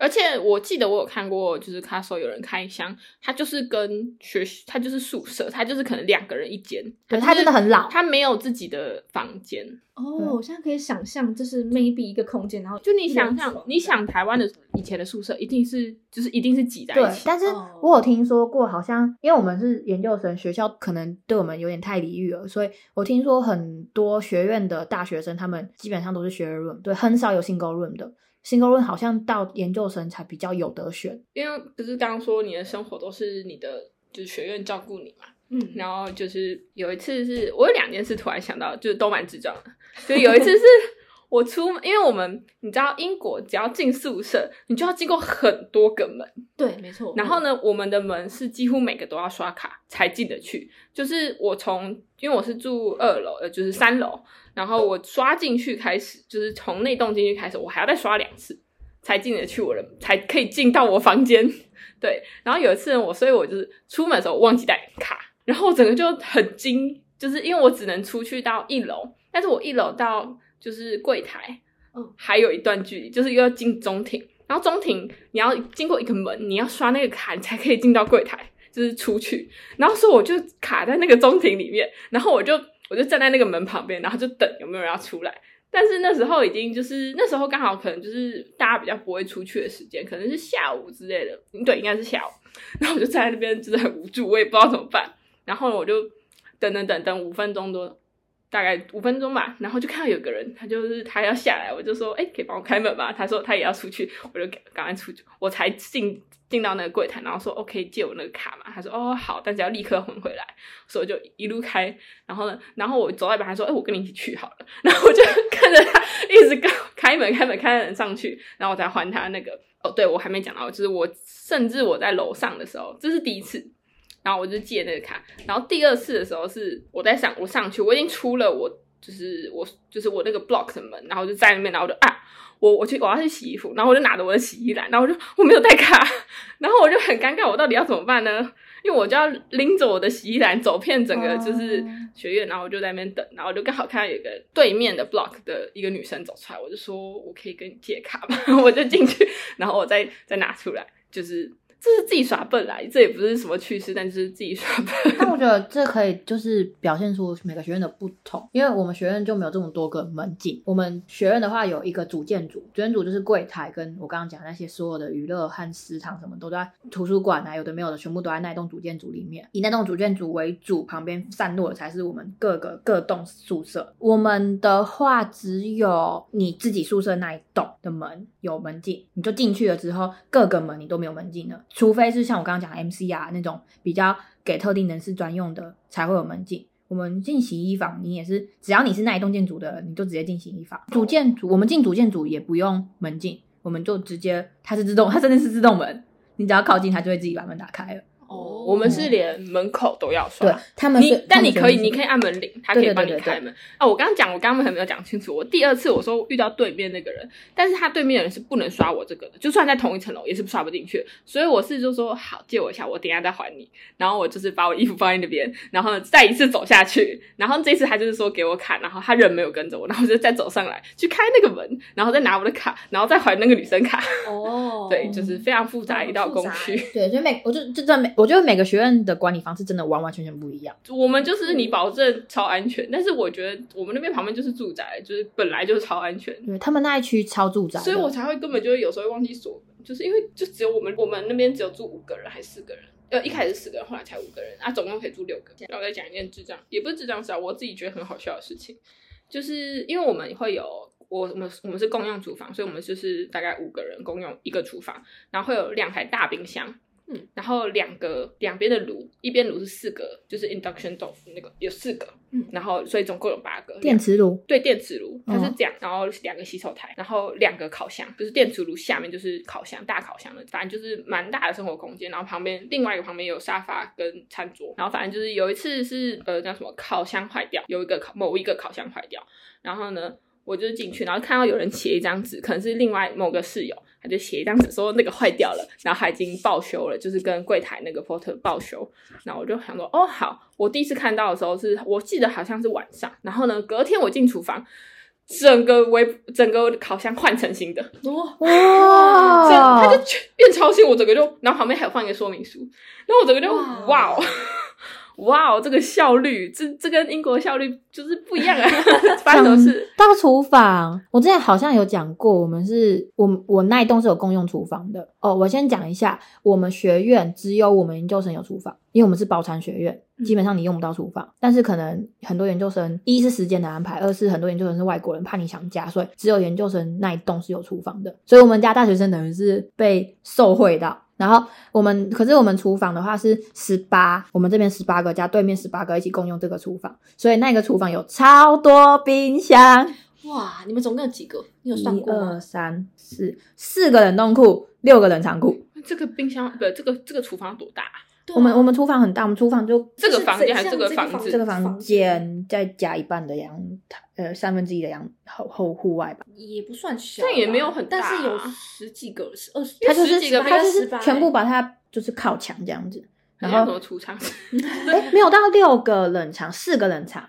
而且我记得我有看过，就是 Castle 有人开箱，他就是跟学，他就是宿舍，他就是可能两个人一间，对，他真的很老。他没有自己的房间。哦，我现在可以想象，就是 maybe 一个空间，然后就你想象你想台湾的以前的宿舍一定是就是一定是挤在对一，起，但是哦我有听说过，好像因为我们是研究生，学校可能对我们有点太礼遇了，所以我听说很多学院的大学生，他们基本上都是 share room，对，很少有 single room 的。Single room 好像到研究生才比较有得选。因为不是刚刚说你的生活都是你的就是学院照顾你嘛，嗯，然后就是有一次是我有两件事突然想到，就是都蛮智障的。就有一次是我出，因为我们你知道英国只要进宿舍，你就要经过很多个门，对，没错。然后呢，我们的门是几乎每个都要刷卡才进得去。就是我从，因为我是住二楼，呃，就是三楼，然后我刷进去开始，就是从那栋进去开始，我还要再刷两次才进得去我的，才可以进到我房间。对，然后有一次呢我，所以我就是出门的时候我忘记带卡，然后我整个就很惊，就是因为我只能出去到一楼，但是我一楼到就是柜台，嗯还有一段距离，就是又要进中庭，然后中庭你要经过一个门，你要刷那个卡，你才可以进到柜台，就是出去。然后所以我就卡在那个中庭里面，然后我就我就站在那个门旁边，然后就等有没有人要出来。但是那时候已经就是那时候刚好可能就是大家比较不会出去的时间，可能是下午之类的，对，应该是下午。然后我就站在那边，就是很无助，我也不知道怎么办。然后我就等等等等五分钟多，大概五分钟吧。然后就看到有个人，他就是他要下来，我就说：“哎、可以帮我开门吗？”他说他也要出去，我就赶快出去，我才进进到那个柜台，然后说：“OK，借我那个卡嘛。”他说：“哦，好，但是要立刻还回来。”所以我就一路开，然后呢，然后我走到一半，他说：“哎、我跟你一起去好了。”然后我就看着他一直开开门、开门、开门上去，然后我才还他那个。哦，对，我还没讲到，就是我甚至我在楼上的时候，这是第一次，然后我就借那个卡，然后第二次的时候是我在上我上去，我已经出了我就是我就是我那个 block 的门，然后我就在那边，然后我就啊。我我去我要去洗衣服，然后我就拿着我的洗衣篮，然后我就我没有带卡，然后我就很尴尬，我到底要怎么办呢？因为我就要拎着我的洗衣篮走遍整个就是学院，然后我就在那边等，然后我就刚好看到有一个对面的 block 的一个女生走出来，我就说我可以跟你借卡吗？我就进去，然后我再再拿出来，就是这是自己耍笨来，这也不是什么趣事，但就是自己耍笨。但我觉得这可以就是表现出每个学院的不同，因为我们学院就没有这么多个门禁。我们学院的话有一个主建组，主建组就是柜台，跟我刚刚讲那些所有的娱乐和食堂什么都在图书馆啊，有的没有的全部都在那栋主建组里面。以那栋主建组为主，旁边散落的才是我们各个各栋宿舍。我们的话只有你自己宿舍那一栋的门有门禁，你就进去了之后，各个门你都没有门禁了，除非是像我刚刚讲的 MCR 那种比较给特定人士专用的才会有门禁。我们进洗衣房，你也是，只要你是那一栋建筑的，你就直接进洗衣房。主建筑，我们进主建筑也不用门禁，我们就直接，它是自动，它真的是自动门，你只要靠近，它就会自己把门打开了。哦，我们是连门口都要刷。对，他们是你，，但你可以，你可以按门铃，他可以帮你开门。啊，我刚刚讲，我刚刚还没有讲清楚。我第二次我说遇到对面那个人，但是他对面的人是不能刷我这个的，就算在同一层楼也是刷不进去。所以我是就说好，借我一下，我等一下再还你。然后我就是把我衣服放在那边，然后再一次走下去。然后这次他就是说给我卡，然后他人没有跟着我，然后我就再走上来去开那个门，然后再拿我的卡，然后再还那个女生卡。哦，对，就是非常复杂一道工序。对，所以每我就就在每，我觉得每个学院的管理方式真的完完全全不一样。我们就是你保证超安全，但是我觉得我们那边旁边就是住宅，就是本来就是超安全，对他们那一区超住宅，所以我才会根本就会有时候会忘记锁门，就是因为就只有我们我们那边只有住五个人还是四个人，呃一开始四个人，后来才五个人，啊总共可以住六个。然后再讲一件智障，也不是智障事啊，我自己觉得很好笑的事情，就是因为我们会有。我我们我们是共用厨房，所以我们就是大概五个人共用一个厨房，然后会有两台大冰箱，嗯，然后两个两边的炉，一边炉是四个，就是 induction 豆腐那个有四个，嗯。然后所以总共有八个电磁炉，对电磁炉，它是嗯这样，然后两个洗手台，然后两个烤箱，就是电磁炉下面就是烤箱，大烤箱的，反正就是蛮大的生活空间。然后旁边另外一个旁边有沙发跟餐桌，然后反正就是有一次是呃叫什么烤箱坏掉，有一个烤某一个烤箱坏掉，然后呢我就进去，然后看到有人写一张纸，可能是另外某个室友，他就写一张纸说那个坏掉了，然后他已经报修了，就是跟柜台那个 porter 报修。然后我就想说，哦好，我第一次看到的时候是我记得好像是晚上，然后呢隔天我进厨房。整个微整个烤箱换成新的，哇，这哇，它就全变超新，我整个就，然后旁边还有放一个说明书，然后我整个就哇哇哦。哇哦，这个效率，这这跟英国效率就是不一样啊！发生什么事？到厨房，我之前好像有讲过，我们是我我那一栋是有共用厨房的哦。我先讲一下，我们学院只有我们研究生有厨房，因为我们是包餐学院，嗯基本上你用不到厨房。但是可能很多研究生，一是时间的安排，二是很多研究生是外国人，怕你想家，所以只有研究生那一栋是有厨房的。所以我们家大学生等于是被受惠到。然后我们可是我们厨房的话是十八，我们这边十八个加对面十八个一起共用这个厨房，所以那个厨房有超多冰箱，哇，你们总共有几个？你有算过吗二？三四四个冷冻库，六个冷藏库。这个冰箱不，这个这个厨房多大啊？对啊我们我们厨房很大，我们厨房就这个房间还是这个房子？这个房间再加一半的阳台，呃，三分之一的阳后后户外吧。也不算小吧，这也没有很大但是有啊十几个、十二十，它就是十几个它就是18全部把它就是靠墙这样子，然后储藏室？哎没有到六个冷藏，四个冷藏，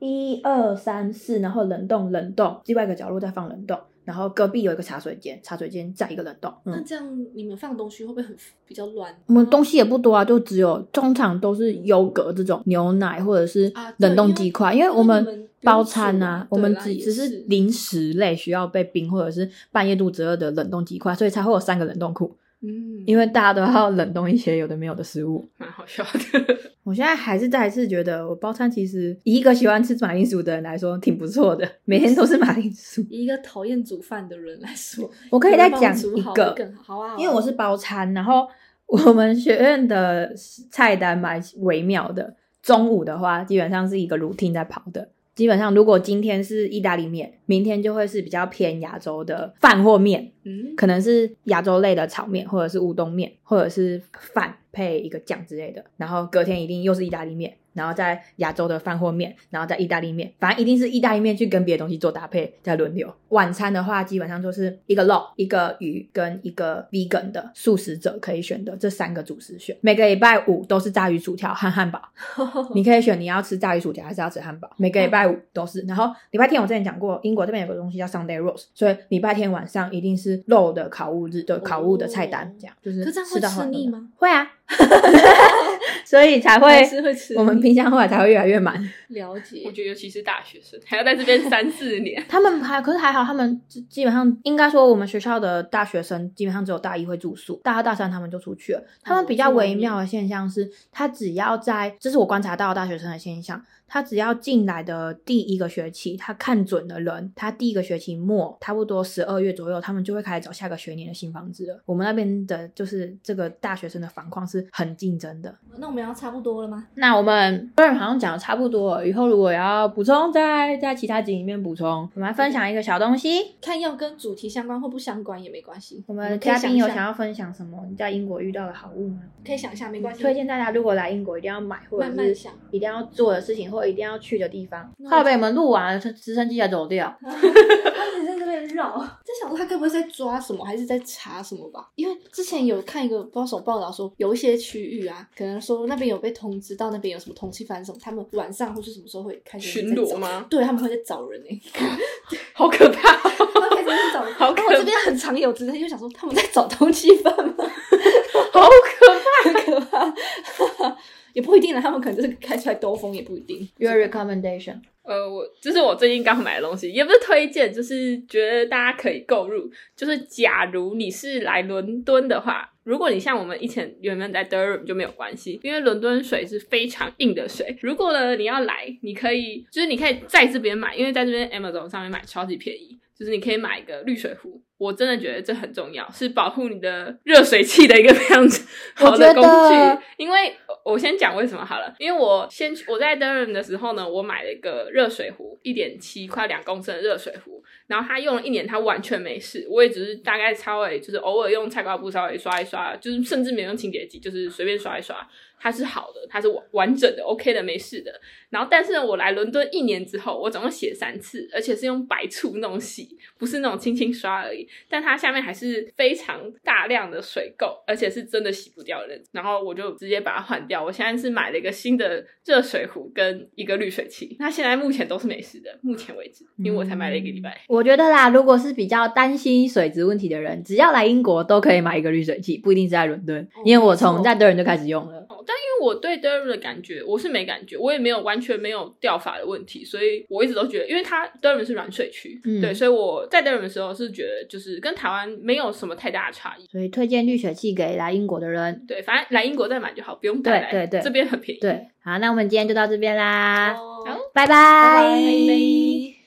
一二三四，然后冷冻冷冻，另外一个角落再放冷冻，然后隔壁有一个茶水间，茶水间再一个冷冻。嗯，那这样你们放东西会不会很比较乱？我们东西也不多啊，就只有通常都是优格这种牛奶或者是冷冻鸡块，因为我们包餐啊，我们只只是是零食类需要被冰或者是半夜肚子饿的冷冻鸡块，所以才会有三个冷冻库，嗯，因为大家都要冷冻一些有的没有的食物。蛮好笑的。我现在还是再一次觉得，我包餐其实以一个喜欢吃马铃薯的人来说挺不错的，每天都是马铃薯。以一个讨厌煮饭的人来说，我可以再讲一个会更好，好啊，好啊因为我是包餐，然后我们学院的菜单蛮微妙的。中午的话，基本上是一个 routine 在跑的。基本上，如果今天是意大利面，明天就会是比较偏亚洲的饭或面，嗯，可能是亚洲类的炒面，或者是乌冬面，或者是饭配一个酱之类的。然后隔天一定又是意大利面，然后在亚洲的饭或面，然后在意大利面，反正一定是意大利面去跟别的东西做搭配，再轮流。晚餐的话，基本上就是一个肉、一个鱼跟一个 vegan 的素食者可以选的这三个主食选。每个礼拜五都是炸鱼薯条和汉堡，你可以选你要吃炸鱼薯条还是要吃汉堡。每个礼拜五都是，然后礼拜天我之前讲过，英国这边有个东西叫 Sunday roast，所以礼拜天晚上一定是肉的烤物日的烤物的菜单，这样就是可这样会吃到很吃腻吗？会啊，所以才会是会吃。我们冰箱后来才会越来越满。了解。我，觉得尤其是大学生，还要在这边三四年，他们还可是还好，他们基基本上应该说，我们学校的大学生基本上只有大一会住宿，大二大三他们就出去了。他们比较微妙的现象是，他只要在，这是我观察到的大学生的现象，他只要进来的第一个学期，他看准了人，他第一个学期末差不多十二月左右，他们就会开始找下个学年的新房子了。我们那边的就是这个大学生的房况是很竞争的。那我们要差不多了吗？那我们个人好像讲的差不多了，以后如果要补充，再在其他集里面补充。我们来分享一个小东西。看要跟主题相关或不相关也没关系。我们嘉宾有想要分享什么？你在英国遇到的好物吗？可以想一下，没关系。推荐大家如果来英国一定要买，或者是一定要做的事情，或者一定要去的地方。后来被，我们录完了，直升机才走掉。他一直在这边绕，在想说他该不会在抓什么，还是在查什么吧？因为之前有看一个不知道什么报道说，有一些区域啊，可能说那边有被通知到那边有什么通缉犯什么，他们晚上或是什么时候会开始巡逻吗？对，他们会在找人 诶、好可怕、哦！他们开始在找人。好可怕我这边很常有，直接就想说他们在找通缉犯吗？好可怕！很可怕，也不一定啦，他们可能就是开出来兜风，也不一定。Your recommendation？呃，我这是我最近刚买的东西，也不是推荐，就是觉得大家可以购入。就是假如你是来伦敦的话，如果你像我们以前原本在 Durham 就没有关系，因为伦敦水是非常硬的水。如果呢你要来，你可以就是你可以在这边买，因为在这边 Amazon 上面买超级便宜，就是你可以买一个滤水壶。我真的觉得这很重要，是保护你的热水器的一个 非常好的工具。因为我先讲为什么好了，因为我先我在 Durham 的时候呢，我买了一个热水壶，一点七快两公升的热水壶，然后它用了一年，它完全没事。我也只是大概稍微就是偶尔用菜瓜布稍微刷一刷，就是甚至没有用清洁剂，就是随便刷一刷，它是好的，它是完完整的，OK 的，没事的。然后但是呢，我来伦敦一年之后，我总共洗了三次，而且是用白醋那种洗，不是那种轻轻刷而已。但它下面还是非常大量的水垢，而且是真的洗不掉的。然后我就直接把它换掉。我现在是买了一个新的热水壶跟一个滤水器，那现在目前都是没事的，目前为止，因为我才买了一个礼拜。我觉得啦，如果是比较担心水质问题的人，只要来英国都可以买一个滤水器，不一定是在伦敦，因为我从在德人就开始用了。哦，但因为我对 Durham 的感觉，我是没感觉，我也没有完全没有掉发的问题，所以我一直都觉得，因为它 Durham 是软水区，嗯对，所以我在 Durham 的时候是觉得，就是跟台湾没有什么太大的差异。所以推荐滤水器给来英国的人。对，反正来英国再买就好，不用带来，对对对这边很便宜。对，好，那我们今天就到这边啦，好，拜拜拜拜